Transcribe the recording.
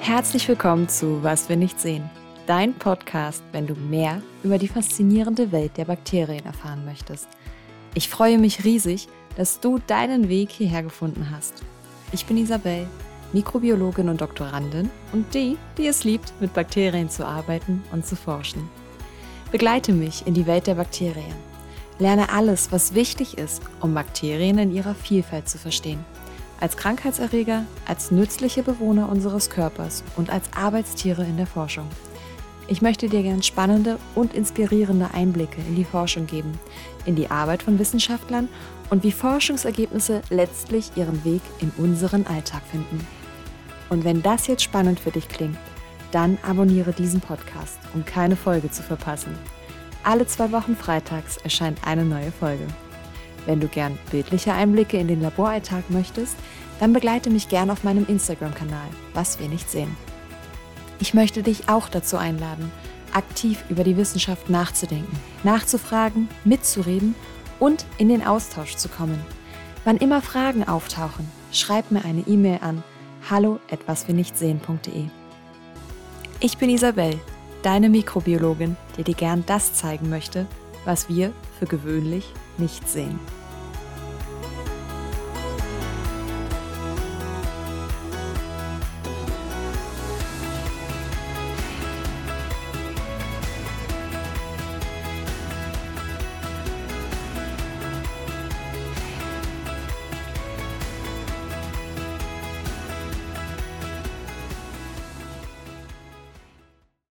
Herzlich willkommen zu Was wir nicht sehen, dein Podcast, wenn du mehr über die faszinierende Welt der Bakterien erfahren möchtest. Ich freue mich riesig, dass du deinen Weg hierher gefunden hast. Ich bin Isabel, Mikrobiologin und Doktorandin und die, die es liebt, mit Bakterien zu arbeiten und zu forschen. Begleite mich in die Welt der Bakterien. Lerne alles, was wichtig ist, um Bakterien in ihrer Vielfalt zu verstehen als Krankheitserreger, als nützliche Bewohner unseres Körpers und als Arbeitstiere in der Forschung. Ich möchte dir gern spannende und inspirierende Einblicke in die Forschung geben, in die Arbeit von Wissenschaftlern und wie Forschungsergebnisse letztlich ihren Weg in unseren Alltag finden. Und wenn das jetzt spannend für dich klingt, dann abonniere diesen Podcast, um keine Folge zu verpassen. Alle zwei Wochen freitags erscheint eine neue Folge. Wenn du gern bildliche Einblicke in den Laboralltag möchtest, dann begleite mich gern auf meinem Instagram-Kanal, was wir nicht sehen. Ich möchte dich auch dazu einladen, aktiv über die Wissenschaft nachzudenken, nachzufragen, mitzureden und in den Austausch zu kommen. Wann immer Fragen auftauchen, schreib mir eine E-Mail an hallo etwaswirnichtsehen.de. Ich bin Isabel, deine Mikrobiologin, die dir gern das zeigen möchte, was wir für gewöhnlich nicht sehen.